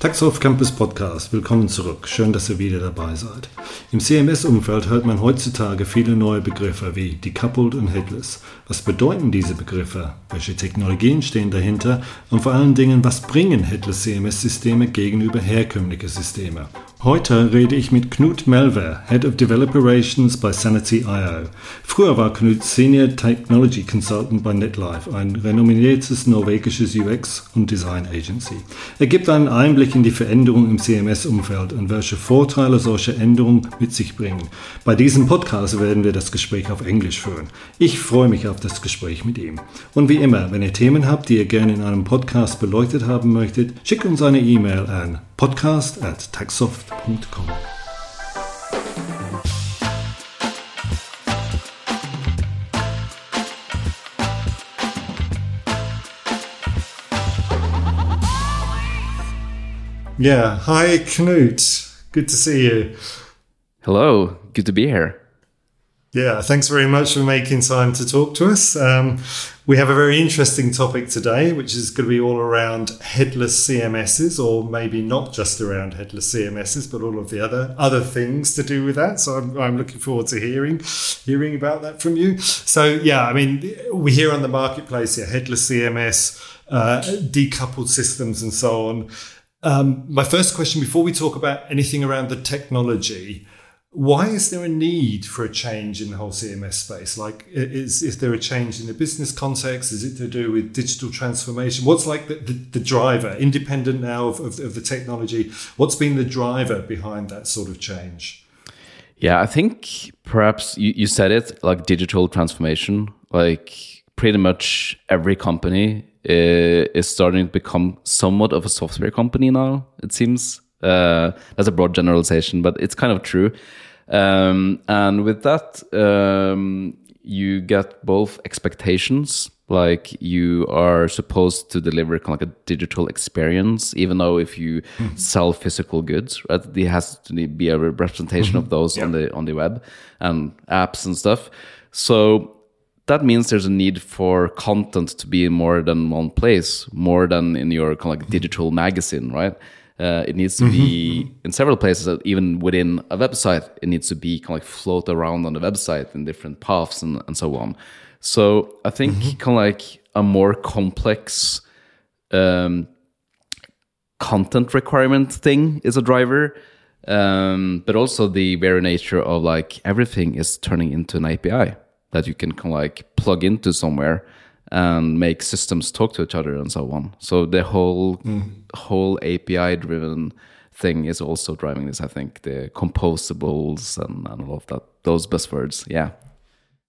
Taxoff Campus Podcast, willkommen zurück. Schön, dass ihr wieder dabei seid. Im CMS-Umfeld hört man heutzutage viele neue Begriffe wie decoupled und headless. Was bedeuten diese Begriffe? Welche Technologien stehen dahinter? Und vor allen Dingen, was bringen headless CMS-Systeme gegenüber herkömmlichen Systemen? Heute rede ich mit Knut Melver, Head of Developer Relations bei Sanity.io. Früher war Knut Senior Technology Consultant bei NetLife, ein renommiertes norwegisches UX- und Design Agency. Er gibt einen Einblick in die Veränderungen im CMS-Umfeld und welche Vorteile solche Änderungen mit sich bringen. Bei diesem Podcast werden wir das Gespräch auf Englisch führen. Ich freue mich auf das Gespräch mit ihm. Und wie immer, wenn ihr Themen habt, die ihr gerne in einem Podcast beleuchtet haben möchtet, schickt uns eine E-Mail an podcast Yeah, hi Knut. Good to see you. Hello, good to be here. Yeah, thanks very much for making time to talk to us. Um, we have a very interesting topic today, which is going to be all around headless CMSs, or maybe not just around headless CMSs, but all of the other other things to do with that. So I'm, I'm looking forward to hearing hearing about that from you. So yeah, I mean, we hear on the marketplace, yeah, headless CMS, uh, decoupled systems, and so on. Um, my first question, before we talk about anything around the technology why is there a need for a change in the whole CMS space? Like, is, is there a change in the business context? Is it to do with digital transformation? What's like the, the, the driver, independent now of, of, of, the technology? What's been the driver behind that sort of change? Yeah, I think perhaps you, you said it like digital transformation. Like, pretty much every company is starting to become somewhat of a software company now, it seems. Uh, that's a broad generalization, but it's kind of true. Um, and with that, um, you get both expectations, like you are supposed to deliver kind of like a digital experience, even though if you mm-hmm. sell physical goods, right, there has to be a representation mm-hmm. of those yeah. on the on the web and apps and stuff. So that means there's a need for content to be in more than one place, more than in your kind of like digital magazine, right? Uh, it needs to mm-hmm. be in several places, even within a website. It needs to be kind of like float around on the website in different paths and, and so on. So I think mm-hmm. kind of like a more complex um, content requirement thing is a driver. Um, but also the very nature of like everything is turning into an API that you can like plug into somewhere and make systems talk to each other and so on. So the whole mm. whole API driven thing is also driving this. I think the composables and, and all of that those buzzwords. Yeah.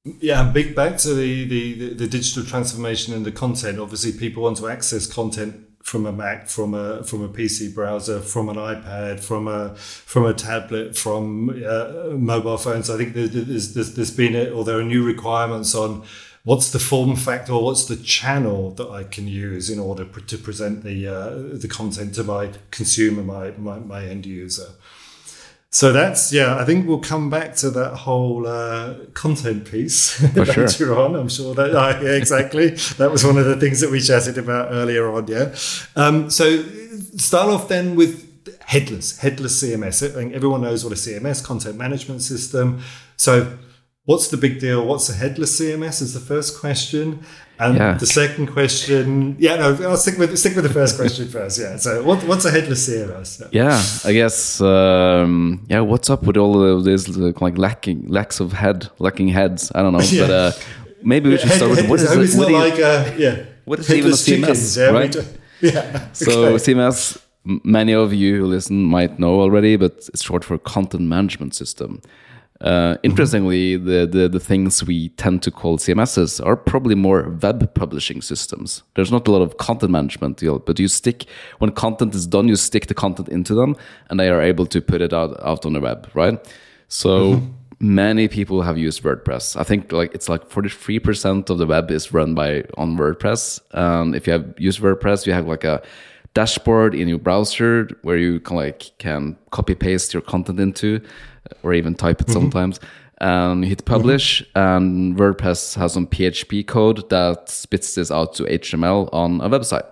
Yeah, big back to the, the, the digital transformation and the content. Obviously, people want to access content from a Mac, from a from a PC browser, from an iPad, from a from a tablet, from uh, mobile phones. I think there's, there's, there's been a, or there are new requirements on what's the form factor or what's the channel that I can use in order to present the uh, the content to my consumer, my, my, my end user. So that's yeah. I think we'll come back to that whole uh, content piece later sure. on. I'm sure that uh, yeah, exactly. that was one of the things that we chatted about earlier on. Yeah. Um, so start off then with headless, headless CMS. I think everyone knows what a CMS content management system. So what's the big deal? What's a headless CMS? Is the first question. And yeah. the second question, yeah, no, I'll stick with stick with the first question first. Yeah. So, what, what's a headless CMS? Yeah, yeah I guess. Um, yeah, what's up with all of this like lacking lacks of head, lacking heads? I don't know, yeah. but uh, maybe we should head, start with what is it? Like uh, yeah. What is even a CMS, chickens, yeah, right? Yeah. So okay. CMS, many of you who listen might know already, but it's short for Content Management System. Uh, interestingly, the, the, the things we tend to call CMSs are probably more web publishing systems. There's not a lot of content management deal, but you stick when content is done, you stick the content into them, and they are able to put it out out on the web, right? So. Mm-hmm. Many people have used WordPress. I think like it's like 43% of the web is run by on WordPress. And if you have used WordPress, you have like a dashboard in your browser where you can like can copy paste your content into or even type it mm-hmm. sometimes and hit publish mm-hmm. and wordpress has some php code that spits this out to html on a website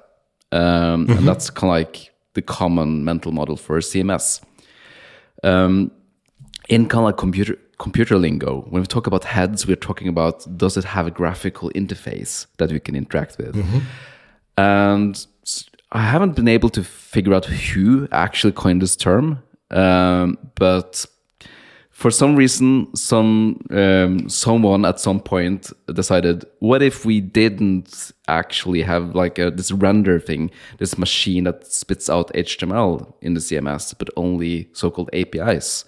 um, mm-hmm. and that's kind of like the common mental model for a CMS. Um, in kind of like computer computer lingo, when we talk about heads, we're talking about does it have a graphical interface that we can interact with? And I haven't been able to figure out who actually coined this term, um, but for some reason, some um, someone at some point decided, what if we didn't actually have like a, this render thing, this machine that spits out HTML in the CMS, but only so-called APIs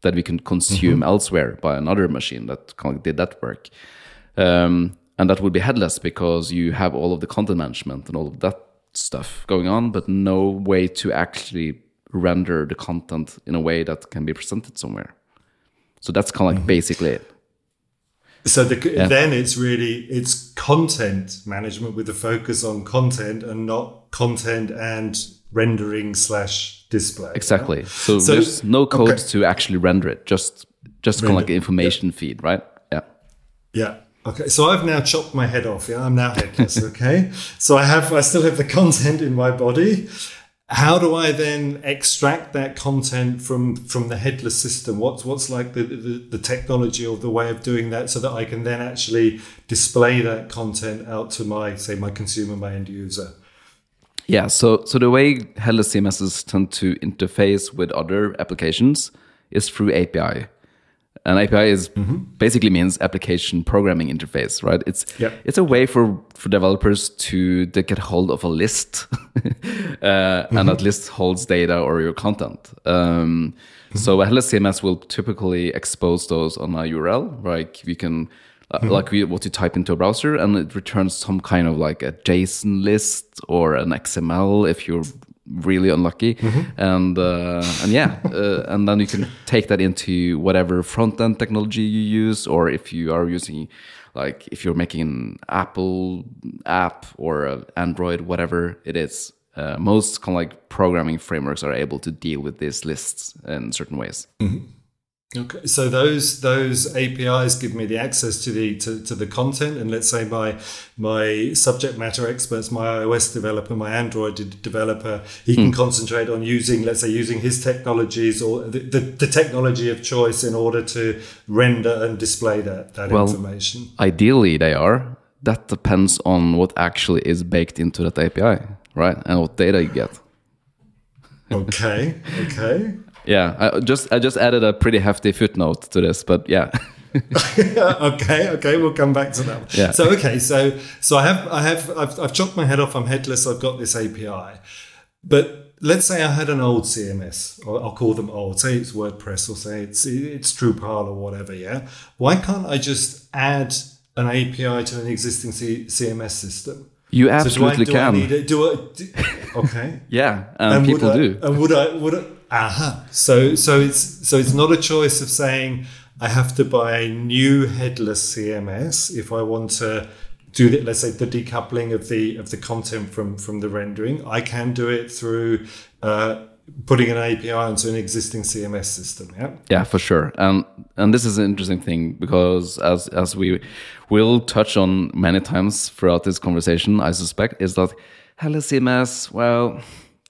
that we can consume elsewhere by another machine that kind of did that work. Um, and that would be headless because you have all of the content management and all of that stuff going on, but no way to actually render the content in a way that can be presented somewhere. So that's kind of like mm-hmm. basically it. So the, then it's really it's content management with a focus on content and not content and rendering slash display. yeah? Exactly. So, So- there's no code okay. to actually render it. Just just kind of like Render, an information feed, right? Yeah. Yeah. Okay. So I've now chopped my head off. Yeah. I'm now headless. Okay. so I have, I still have the content in my body. How do I then extract that content from from the headless system? What's what's like the, the the technology or the way of doing that so that I can then actually display that content out to my say my consumer, my end user. Yeah, so so the way headless CMSs tend to interface with other applications is through API. An API is basically means application programming interface, right? It's Yep. it's a way for for developers to, to get hold of a list, uh, and that list holds data or your content. Um, So a headless CMS will typically expose those on a URL, like we can. uh, Like we, what you type into a browser, and it returns some kind of like a JSON list or an XML if you're really unlucky, and uh, and yeah, uh, and then you can take that into whatever front end technology you use, or if you are using, like if you're making an Apple app or Android, whatever it is. Uh, most kind of like programming frameworks are able to deal with these lists in certain ways. Okay, so those those APIs give me the access to the to, to the content, and let's say my my subject matter experts, my iOS developer, my Android developer, he can hmm. concentrate on using, let's say, using his technologies or the, the, the technology of choice in order to render and display that that Well- information. Ideally, they are. That depends on what actually is baked into that API, right? And what data you get. Okay, okay. Yeah, I just I just added a pretty hefty footnote to this, but yeah. okay, okay, we'll come back to that. Yeah. So okay, so so I have I have I've, I've chopped my head off. I'm headless. I've got this API, but let's say I had an old CMS. Or I'll call them old. Say it's WordPress, or say it's it's Drupal or whatever. Yeah. Why can't I just add an API to an existing C- CMS system? You So do I- absolutely do I can. need it? Do I? Do, okay. yeah, um, and, would people I, do. And would I? Would I? Aha. So so it's so it's not a choice of saying I have to buy a new headless CMS if I want to do the, let's say the decoupling of the of the content from from the rendering. I can do it through uh, putting an API onto an existing CMS system. Yeah. Yeah, for sure. And and this is an interesting thing because as as we will touch on many times throughout this conversation, I suspect is that hello CMS. Well,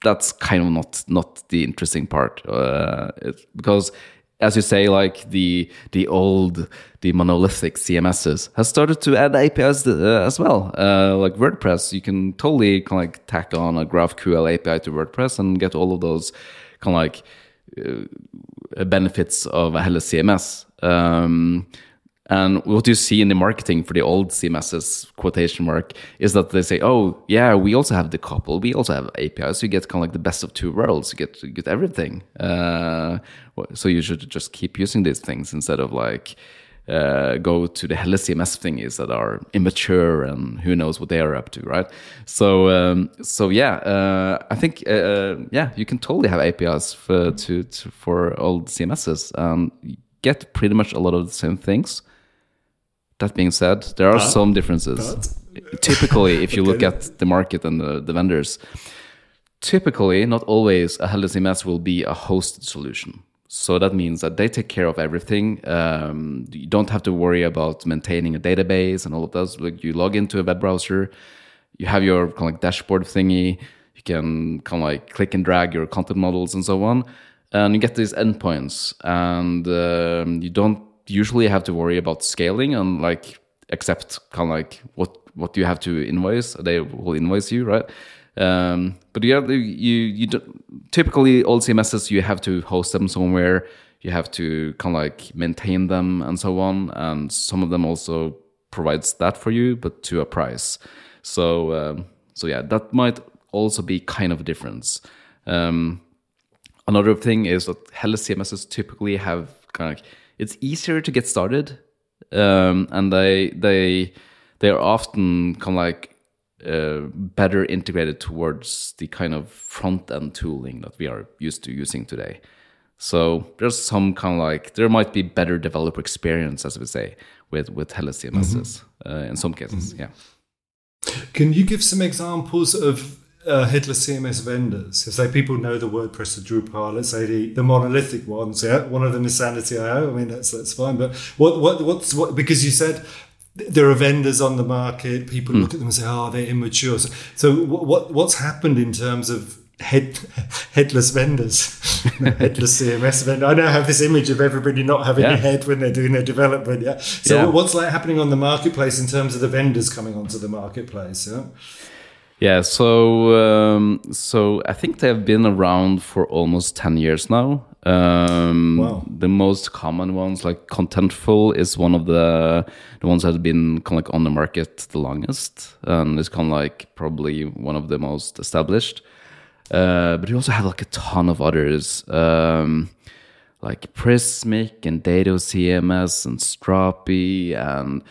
that's kind of not not the interesting part uh, it, because. As you say, like the the old, the monolithic CMSs has started to add APIs uh, as well. Uh, like WordPress, you can totally kind of like tack on a GraphQL API to WordPress and get all of those kind of like uh, benefits of a headless CMS. Um, and what you see in the marketing for the old CMSs, quotation mark, is that they say, "Oh, yeah, we also have the couple, We also have APIs. You get kind of like the best of two worlds. You get you get everything. Uh, so you should just keep using these things instead of like uh, go to the headless CMS thingies that are immature and who knows what they are up to, right? So, um, so yeah, uh, I think uh, yeah, you can totally have APIs for to, to for old CMSs get pretty much a lot of the same things. That being said, there are some differences. Typically, if you look at the market and the, the vendors, typically, not always, a CMS will be a hosted solution. So that means that they take care of everything. Um, you don't have to worry about maintaining a database and all of those. Like you log into a web browser, you have your kind of like dashboard thingy, You can kind of like click and drag your content models and so on, and you get these endpoints, and um, you don't usually have to worry about scaling and like accept kind of like what what you have to invoice. They will invoice you, right? Um, but yeah, you you typically all CMSs you have to host them somewhere. You have to kind of like maintain them and so on. And some of them also provides that for you, but to a price. So um, so yeah, that might also be kind of a difference. Um, another thing is that Headless CMSs typically have kind of like, it's easier to get started, um, and they they they are often kind of like uh, better integrated towards the kind of front end tooling that we are used to using today. So there's some kind of like there might be better developer experience, as we say, with with Headless CMSs mm-hmm. uh, in some cases. Mm-hmm. Yeah. Can you give some examples of uh, headless CMS vendors? Say people know the WordPress or Drupal, let's say the, the monolithic ones, yeah, one of them is Sanity.io. I mean, that's that's fine. But what what what's what? Because you said there are vendors on the market. People mm. look at them and say, "Oh, they're immature." So, so what what's happened in terms of head headless vendors, headless CMS vendor? I now have this image of everybody not having yeah. a head when they're doing their development. Yeah. So, yeah. what's like happening on the marketplace in terms of the vendors coming onto the marketplace? Yeah. Yeah, so um, so I think they've been around for almost ten years now. Um, wow. The most common ones, like Contentful, is one of the the ones that have been kind of like on the market the longest, and it's kind of like probably one of the most established. Uh, but you also have like a ton of others, um, like Prismic and Dato CMS and Strapi and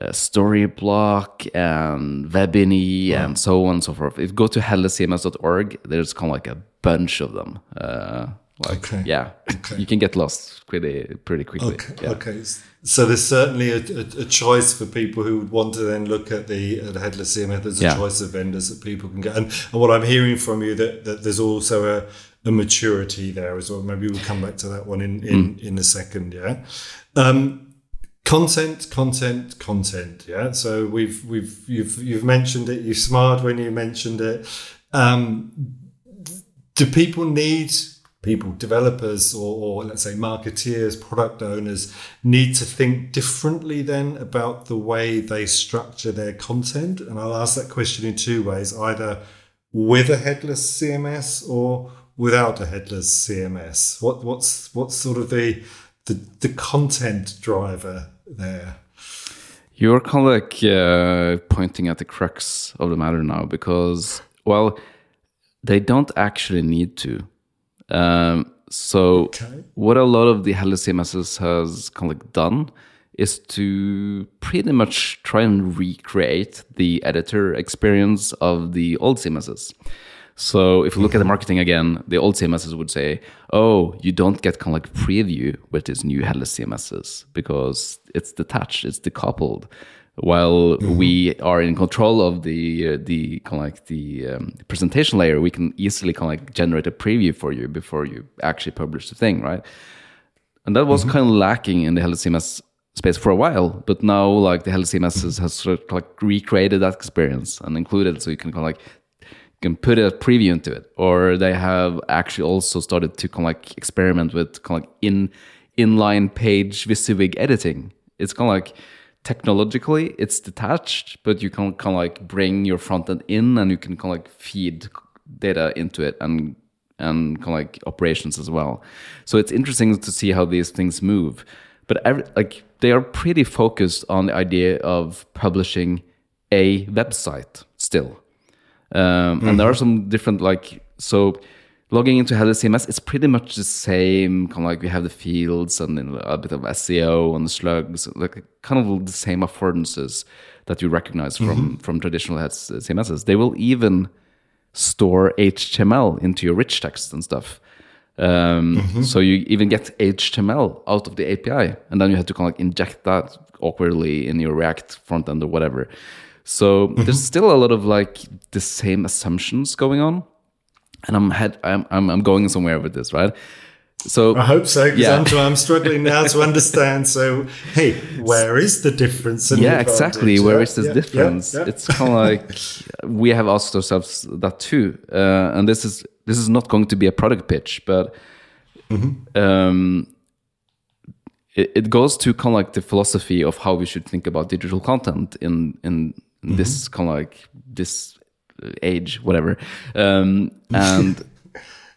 uh, Storyblok and Webiny wow. and so on and so forth. If you go to headlesscms.org, there's kind of like a bunch of them. Uh, like, okay. Yeah, okay. you can get lost pretty pretty quickly. Okay. Yeah. okay. So there's certainly a, a, a, choice for people who would want to then look at the, at the headless CMS. There's a yeah. choice of vendors that people can get, and, and what I'm hearing from you that, that there's also a, a maturity there as well. Maybe we'll come back to that one in in, mm. in a second. Yeah. Um, content content content yeah? So we've we've you've you've mentioned it you smiled when you mentioned it. Um, do people need people developers or, or let's say marketeers product owners need to think differently then about the way they structure their content? And i'll ask that question in two ways either with a headless cms or without a headless cms what what's what's sort of the the, the content driver there. You're kind of like uh, pointing at the crux of the matter now because, well, they don't actually need to. Um, so, okay. what a lot of the Headless CMSs has kind of like done is to pretty much try and recreate the editor experience of the old CMSs. So if you look at the mm-hmm. marketing again, the old CMSs would say, "Oh, you don't get kind of like preview with these new headless CMSs because it's detached, it's decoupled." While mm-hmm. we are in control of the uh, the kind of like the um, presentation layer, we can easily kind of like generate a preview for you before you actually publish the thing, right? And that was mm-hmm. kind of lacking in the headless CMS space for a while, but now like the headless CMSs has sort of like recreated that experience and included, so you can kind of like can put a preview into it. Or they have actually also started to kind of like experiment with kind of like in inline page WYSIWYG editing. It's kind of like technologically it's detached but you can kind of like bring your front end in and you can kind of like feed data into it and and kind of like operations as well. So it's interesting to see how these things move. But every, like they are pretty focused on the idea of publishing a website still um, mm-hmm. And there are mm-hmm. some different like so logging into Headless CMS, it's pretty much the same. Kind of like we have the fields and a bit of SEO and the slugs, like kind of the same affordances that you recognize from mm-hmm. from traditional CMSs. They will even store HTML into your rich text and stuff. Um, mm-hmm. So you even get HTML out of the API, and then you have to kind of like inject that awkwardly in your React front end or whatever. So mm-hmm. there's still a lot of like the same assumptions going on, and I'm head I'm I'm, I'm going somewhere with this, right? So I hope so because Yeah. I'm, I'm struggling now to understand. So, hey, where is the difference? and yeah, exactly. Where is this yeah, difference? yeah, yeah. It's kind of like we have asked ourselves that too, uh, and this is this is not going to be a product pitch, but um, it, it goes to kind of like the philosophy of how we should think about digital content in in this mm-hmm. kind of like this uh, age, whatever, um, and.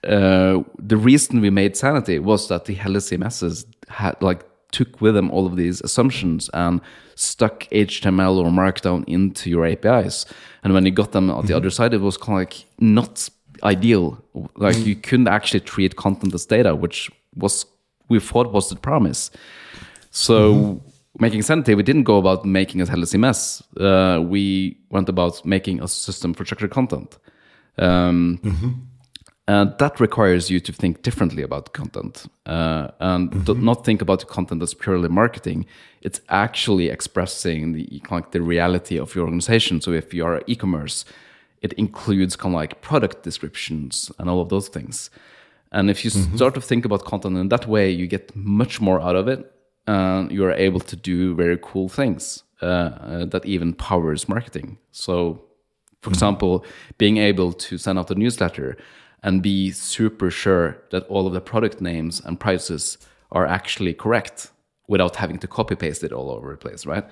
Uh, the reason we made Sanity was that the CMSs had like took with them all of these assumptions and stuck HTML or Markdown into your APIs. And when you got them on the mm-hmm. other side, it was kind of like not ideal. Like mm-hmm. you couldn't actually treat content as data, which was we thought was the promise. So making Sanity, we didn't go about making a CMS. Uh, we went about making a system for structured content. Um, and that requires you to think differently about content uh, and do not think about content as purely marketing. It's actually expressing the like the reality of your organization. So if you are e-commerce, it includes kind of like product descriptions and all of those things. And if you start to think about content in that way, you get much more out of it, you are able to do very cool things uh, uh, that even powers marketing. So for example, being able to send out a newsletter and be super sure that all of the product names and prices are actually correct without having to copy paste it all over the place, right?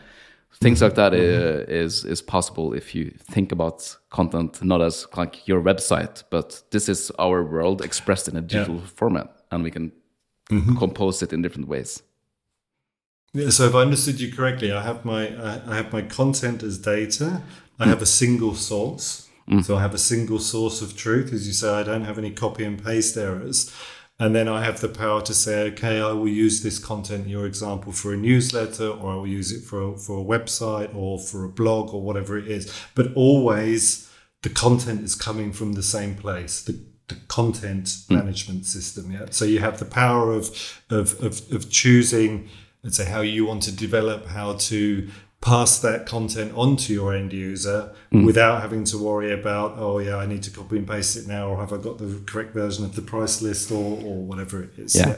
Things like that uh, is is possible if you think about content not as like your website, but this is our world expressed in a digital format, and we can compose it in different ways. Yeah, so if I understood you correctly, I have my I have my content as data. I have a single source. Mm. So I have a single source of truth, as you say. I don't have any copy and paste errors, and then I have the power to say, okay, I will use this content, your example, for a newsletter, or I will use it for a, for a website, or for a blog, or whatever it is. But always, the content is coming from the same place. The the content mm. management system. Yeah. So you have the power of of of, of choosing let's say how you want to develop how to pass that content on to your end user without having to worry about oh yeah i need to copy and paste it now or have i got the correct version of the price list or, or whatever it is Yeah.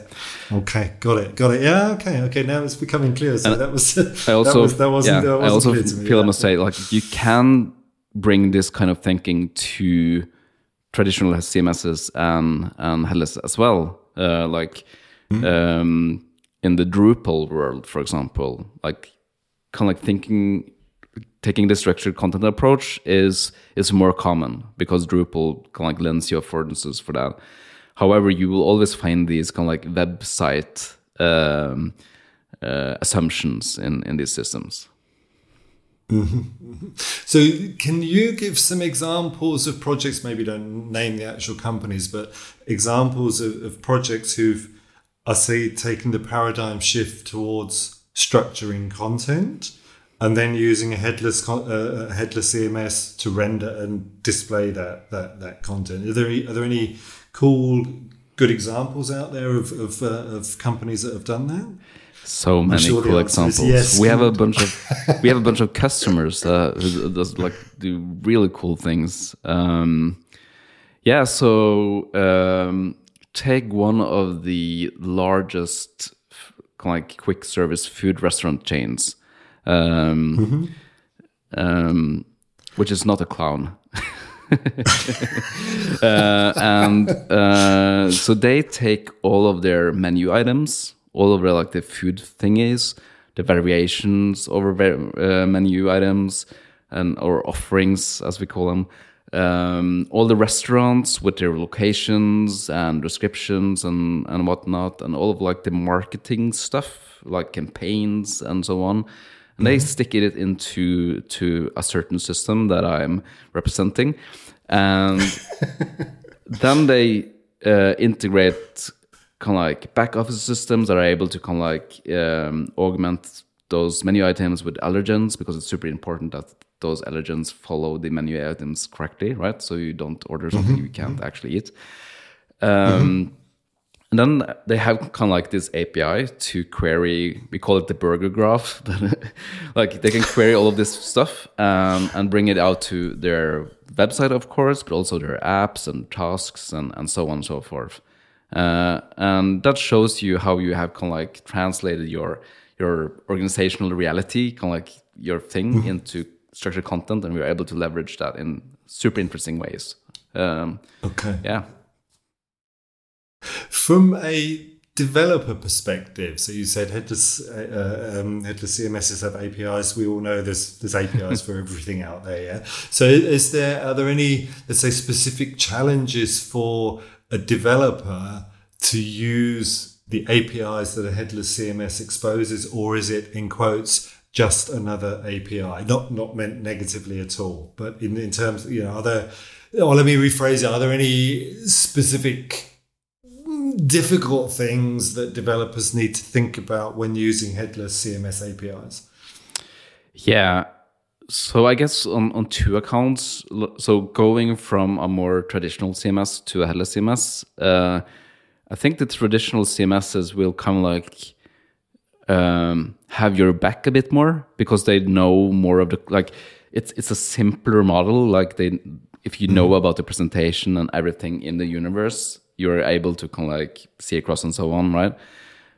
okay got it got it yeah okay okay now it's becoming clear so that was I also, that, was, that wasn't, yeah, that wasn't I also clear to me feel I yeah. must say, like you can bring this kind of thinking to traditional CMSs and and headless as well. Uh, like um, in the Drupal world, for example, like kind of like thinking taking the structured content approach is is more common because Drupal kind of like lends you affordances for that. However, you will always find these kind of like website um, uh, assumptions in in these systems. So, can you give some examples of projects? Maybe don't name the actual companies, but examples of, of projects who've, I see, taking the paradigm shift towards structuring content and then using a headless uh, a headless CMS to render and display that that, that content. Are there any, are there any cool, good examples out there of of, uh, of companies that have done that? So many sure cool examples. yes. We have a bunch of we have a bunch of customers uh, who does like do really cool things. Um, yeah, so um, take one of the largest like quick service food restaurant chains, um, um, which is not a clown. uh, and uh, so they take all of their menu items, all of their like the food thingies, the variations over uh, menu items, and or offerings as we call them. Um, all the restaurants with their locations and descriptions and and whatnot, and all of like the marketing stuff, like campaigns and so on. And they stick it into to a certain system that I'm representing, and then they uh, integrate kind of like back office systems that are able to kind of like um, augment those menu items with allergens because it's super important that those allergens follow the menu items correctly, right? So you don't order something you can't actually eat. Um, and then they have kind of like this API to query, we call it the burger graph. like they can query all of this stuff um, and bring it out to their website, of course, but also their apps and tasks and, and so on and so forth. uh, and that shows you how you have kind of like translated your your organizational reality, kind of like your thing, mm-hmm. into structured content, and we are able to leverage that in super interesting ways. Um, okay. Yeah. From a developer perspective, so you said headless uh, um, headless CMSs have APIs. We all know there's there's APIs for everything out there. Yeah. So is there are there any let's say specific challenges for a developer to use the APIs that a headless CMS exposes, or is it in quotes just another API? Not not meant negatively at all, but in in terms you know are there. Well, let me rephrase it. Are there any specific difficult things that developers need to think about when using headless CMS APIs? Yeah. So I guess on, on two accounts, so going from a more traditional CMS to a headless CMS, uh, I think the traditional CMSs will come like um, have your back a bit more because they know more of the like it's it's a simpler model. Like they, if you know mm-hmm. about the presentation and everything in the universe, you're able to kind of like see across and so on, right?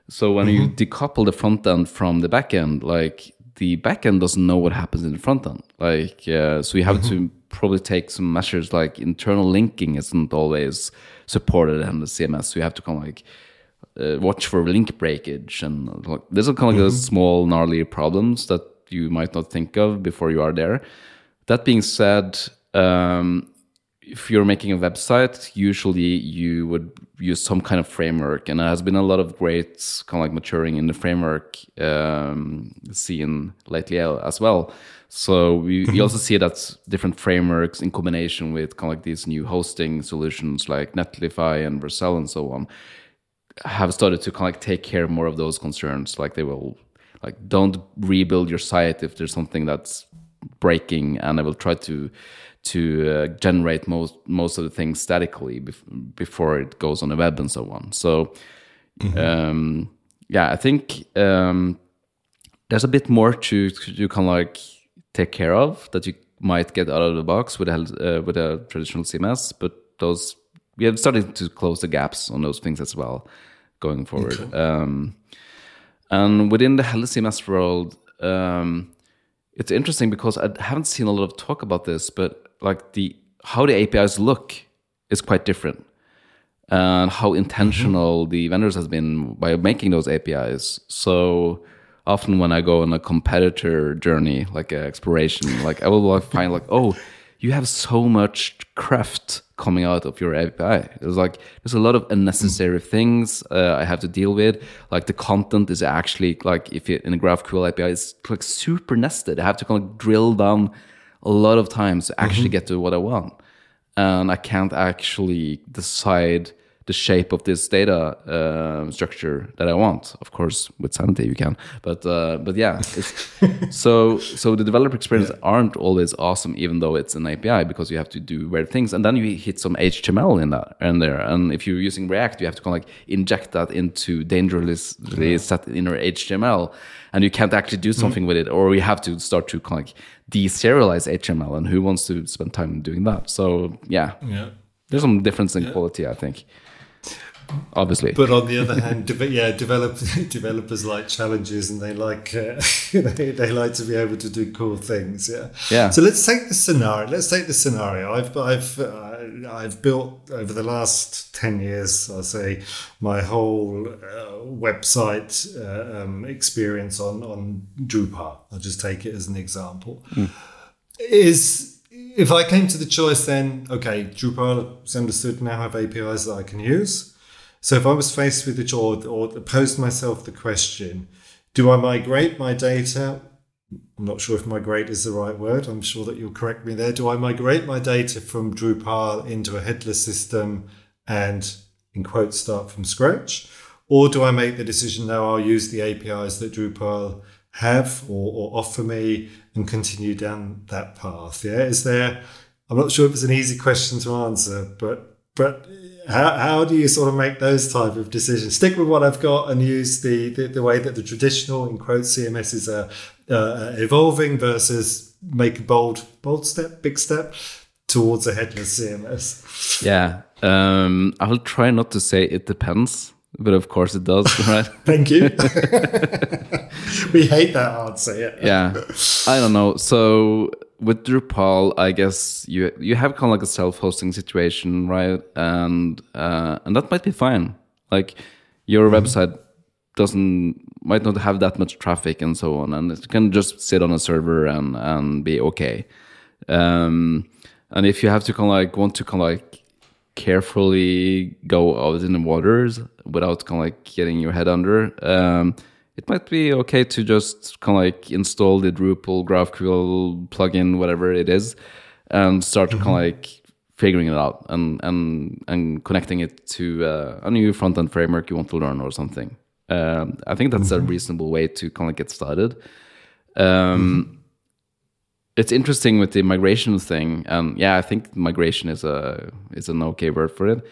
So when mm-hmm. you decouple the front end from the back end, like the back end doesn't know what happens in the front end. Like, uh, so you have mm-hmm. to probably take some measures like internal linking isn't always supported in the CMS. So you have to kind of like uh, watch for link breakage and like, there's a kind of like mm-hmm. small gnarly problems that you might not think of before you are there. That being said, um, if you're making a website, usually you would use some kind of framework, and there has been a lot of great kind of like maturing in the framework um, scene lately as well. So we, we also see that different frameworks in combination with kind of like these new hosting solutions like Netlify and Vercel and so on have started to kind of like take care more of those concerns. Like they will like don't rebuild your site if there's something that's breaking, and I will try to to uh, generate most most of the things statically bef- before it goes on the web and so on. So, mm-hmm. um, yeah, I think um, there's a bit more to to kind of like take care of that you might get out of the box with a uh, with a traditional CMS, but those we have started to close the gaps on those things as well going forward. Okay. Um, and within the Helle world, um, it's interesting because I haven't seen a lot of talk about this, but like the how the APIs look is quite different, and how intentional mm-hmm. the vendors has been by making those APIs. So often when I go on a competitor journey, like an exploration, like I will find like, oh, you have so much cruft coming out of your API. It's like there's a lot of unnecessary mm. things uh, I have to deal with. Like the content is actually like if it in a GraphQL API, it's like super nested. I have to kind of drill down a lot of times to actually mm-hmm. get to what I want. And I can't actually decide the shape of this data uh, structure that I want. Of course, with Sanity you can, but uh, but yeah, so so the developer experience yeah. aren't always awesome, even though it's an API because you have to do weird things, and then you hit some HTML in that and there. And if you're using React, you have to kind of like inject that into dangerously yeah. set inner HTML, and you can't actually do something mm with it, or you have to start to kind of like deserialize HTML, and who wants to spend time doing that? So yeah, yeah. There's some difference in quality, I think obviously. But on the other hand, de- yeah, develop, developers like challenges and they like uh, they, they like to be able to do cool things. Yeah. Yeah. So let's take the scenario. Let's take the scenario. I've I've uh, I've built over the last ten years. I say my whole uh, website uh, um, experience on on Drupal. I'll just take it as an example. Mm. Is if I came to the choice, then okay, Drupal is understood now have APIs that I can use. So if I was faced with the choice or posed myself the question, do I migrate my data? I'm not sure if migrate is the right word. I'm sure that you'll correct me there. Do I migrate my data from Drupal into a headless system and, in quotes, start from scratch? Or do I make the decision now I'll use the APIs that Drupal have or, or offer me and continue down that path? Yeah, is there? I'm not sure if it's an easy question to answer, but but how, how do you sort of make those type of decisions? Stick with what I've got and use the, the, the way that the traditional, in quotes, CMSs are uh, evolving versus make a bold, bold step, big step. towards a headless CMS? Yeah, um, I'll try not to say it depends, but of course it does, right? Thank you. we hate that answer. Yeah. yeah, I don't know. So with Drupal, I guess you you have kind of like a self-hosting situation, right? And uh, and that might be fine. Like your website doesn't might not have that much traffic and so on, and it can just sit on a server and and be okay. Um, and if you have to kind of like want to kind of like carefully go out in the waters without kind of like getting your head under, um, it might be okay to just kind of like install the Drupal GraphQL plugin, whatever it is, and start kind of like figuring it out and and and connecting it to uh, a new front end framework you want to learn or something. Um, I think that's a reasonable way to kind of get started. Um, It's interesting with the migration thing, and yeah, I think migration is a is an okay word for it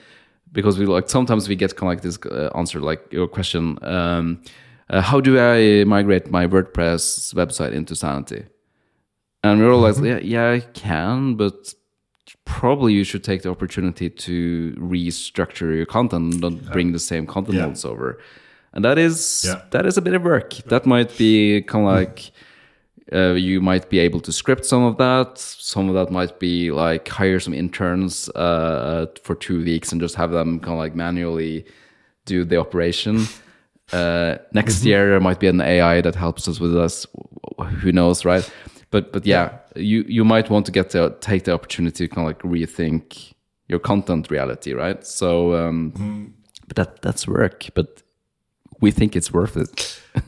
because we like sometimes we get kind of like this uh, answer like your question. Um, uh, how do I migrate my WordPress website into Sanity? And we're all like, yeah, yeah, I can, but probably you should take the opportunity to restructure your content and not bring the same content Yeah. over. And that is Yeah. that is a bit of work. That might be kind of like uh, you might be able to script some of that. Some of that might be like hire some interns uh, for two weeks and just have them kind of like manually do the operation. Uh, next year there might be an AI that helps us with us. Who knows, right? But but yeah, you you might want to get to take the opportunity to kind of like rethink your content reality, right? So, um, but that that's work. But we think it's worth it.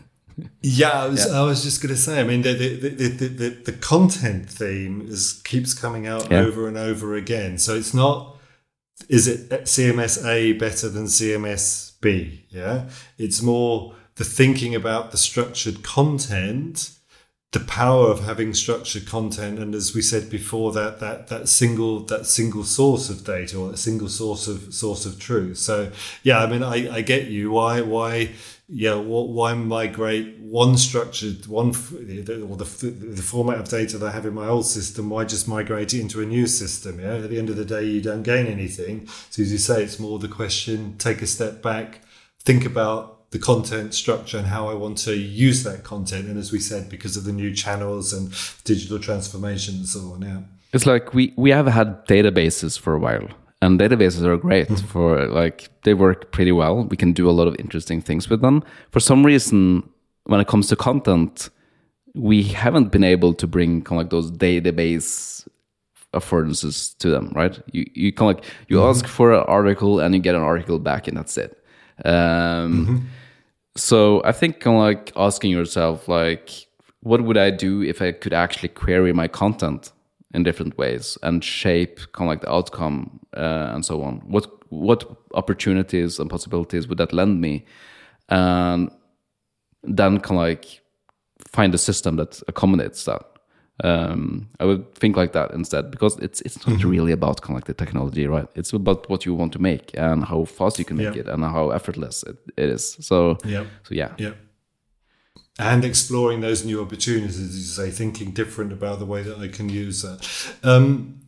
Yeah, I was, I was just going to say. I mean, the the, the, the, the the content theme is keeps coming out Yeah. over and over again. So it's not. Is it CMS A better than CMS B? Yeah, it's more the thinking about the structured content, the power of having structured content, and as we said before, that that that single that single source of data or a single source of source of truth. So yeah, I mean, I, I get you. Why why yeah, wh- why migrate one structured one the- or the, the format of data that I have in my old system? Why just migrate it into a new system? Yeah, at the end of the day, you don't gain anything. So as you say, it's more the question: take a step back, think about the content structure and how I want to use that content. And as we said, because of the new channels and digital transformation and so on. Yeah. It's like we we have had databases for a while, and databases are great mm-hmm. for like they work pretty well. We can do a lot of interesting things with them. For some reason, when it comes to content, we haven't been able to bring kind of like those database affordances to them, right? You you kind of like you mm-hmm. ask for an article and you get an article back, and that's it. Um, mm-hmm. So I think kind of like asking yourself, like, what would I do if I could actually query my content in different ways and shape kind of like the outcome uh, and so on? What what opportunities and possibilities would that lend me? And then kind of like find a system that accommodates that. Um, I would think like that instead because it's it's not really about kind of like the technology, right? It's about what you want to make and how fast you can make Yeah. it and how effortless it, it is. So Yeah. so yeah, Yeah. And exploring those new opportunities, say, thinking different about the way that I can use that. Um,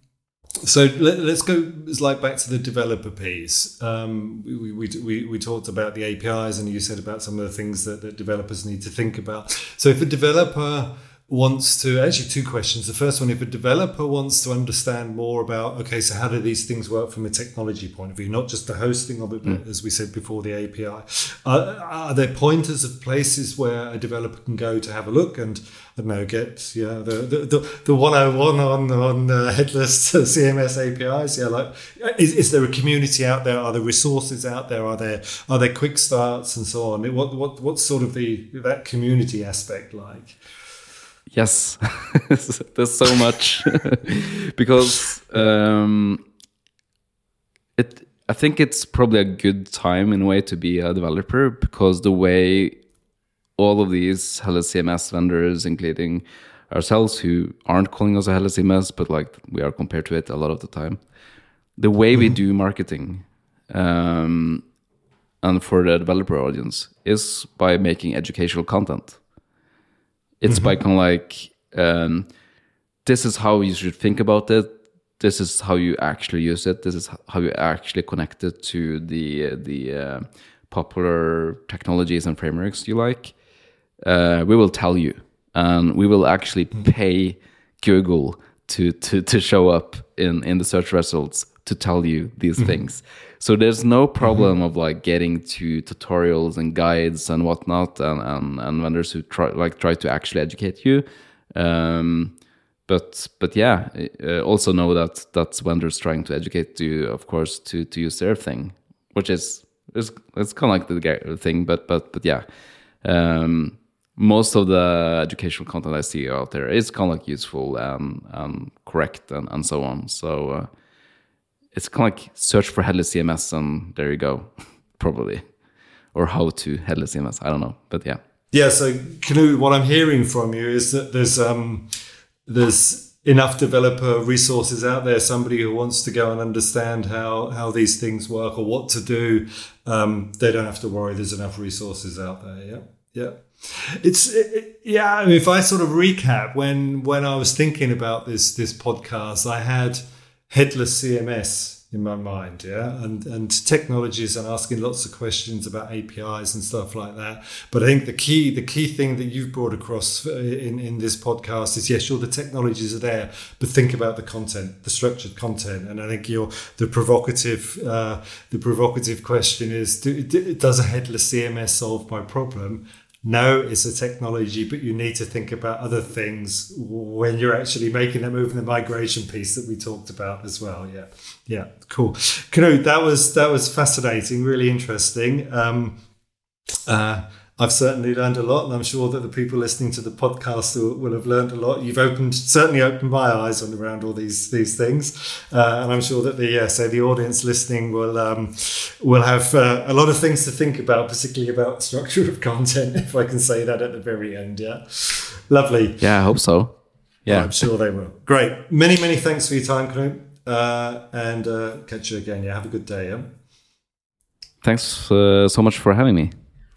so let, us go like back to the developer piece. Um, we, we, we, we talked about the APIs, and you said about some of the things that, that developers need to think about. So if a developer wants to actually two questions. The first one if a developer wants to understand more about okay so how do these things work from a technology point of view not just the hosting of it but as we said before the api uh, are there pointers of places where a developer can go to have a look and I don't know get yeah the the, the, the 101 on on uh, headless cms apis yeah like is, is there a community out there? Are there resources out there? Are there are there quick starts and so on? What what what's sort of the that community aspect like Yes, there's so much because um, it. I think it's probably a good time in a way to be a developer because the way all of these headless CMS vendors, including ourselves, who aren't calling us a headless CMS, but like we are compared to it a lot of the time, the way we do marketing. Um, and for the developer audience is by making educational content it's by kind of like um, this is how you should think about it this is how you actually use it. This is how you actually connect it to the the uh, popular technologies and frameworks you like. Uh, we will tell you, and we will actually pay Google to to to show up in in the search results to tell you these mm-hmm. things. So there's no problem mm-hmm. of like getting to tutorials and guides and whatnot, and and, and vendors who try like try to actually educate you. Um, but but yeah, uh, also know that that's vendors trying to educate you, of course, to to use their thing, which is is it's kind of like the thing. But but but yeah, um, most of the educational content I see out there is kind of like useful and and correct and and so on. So uh, it's kind of like search for headless CMS and there you go, probably, or how to headless CMS. I don't know, but yeah. Yeah. So Knut, what I'm hearing from you is that there's um there's enough developer resources out there. Somebody who wants to go and understand how how these things work or what to do, um, they don't have to worry. There's enough resources out there. Yeah, yeah. It's it, yeah. I mean, if I sort of recap when when I was thinking about this this podcast, I had headless CMS in my mind, yeah, and and technologies and asking lots of questions about APIs and stuff like that. But I think the key the key thing that you've brought across in in this podcast is yes, sure the technologies are there, but think about the content, the structured content. And I think your the provocative uh, the provocative question is: do, does a headless CMS solve my problem? No, it's a technology, but you need to think about other things when you're actually making that move in the migration piece that we talked about as well. Yeah, yeah, cool. Knut, that was that was fascinating, really interesting. Um, uh, I've certainly learned a lot, and I'm sure that the people listening to the podcast will, will have learned a lot. You've opened certainly opened my eyes on around all these these things, uh, and I'm sure that the yeah, so the audience listening will um, will have uh, a lot of things to think about, particularly about structure of content, if I can say that at the very end. Yeah, lovely. Yeah, I hope so. Yeah, I'm sure they will. Great. Many many thanks for your time, Knut, uh, and uh, catch you again. Yeah, have a good day. Yeah. Thanks uh, so much for having me.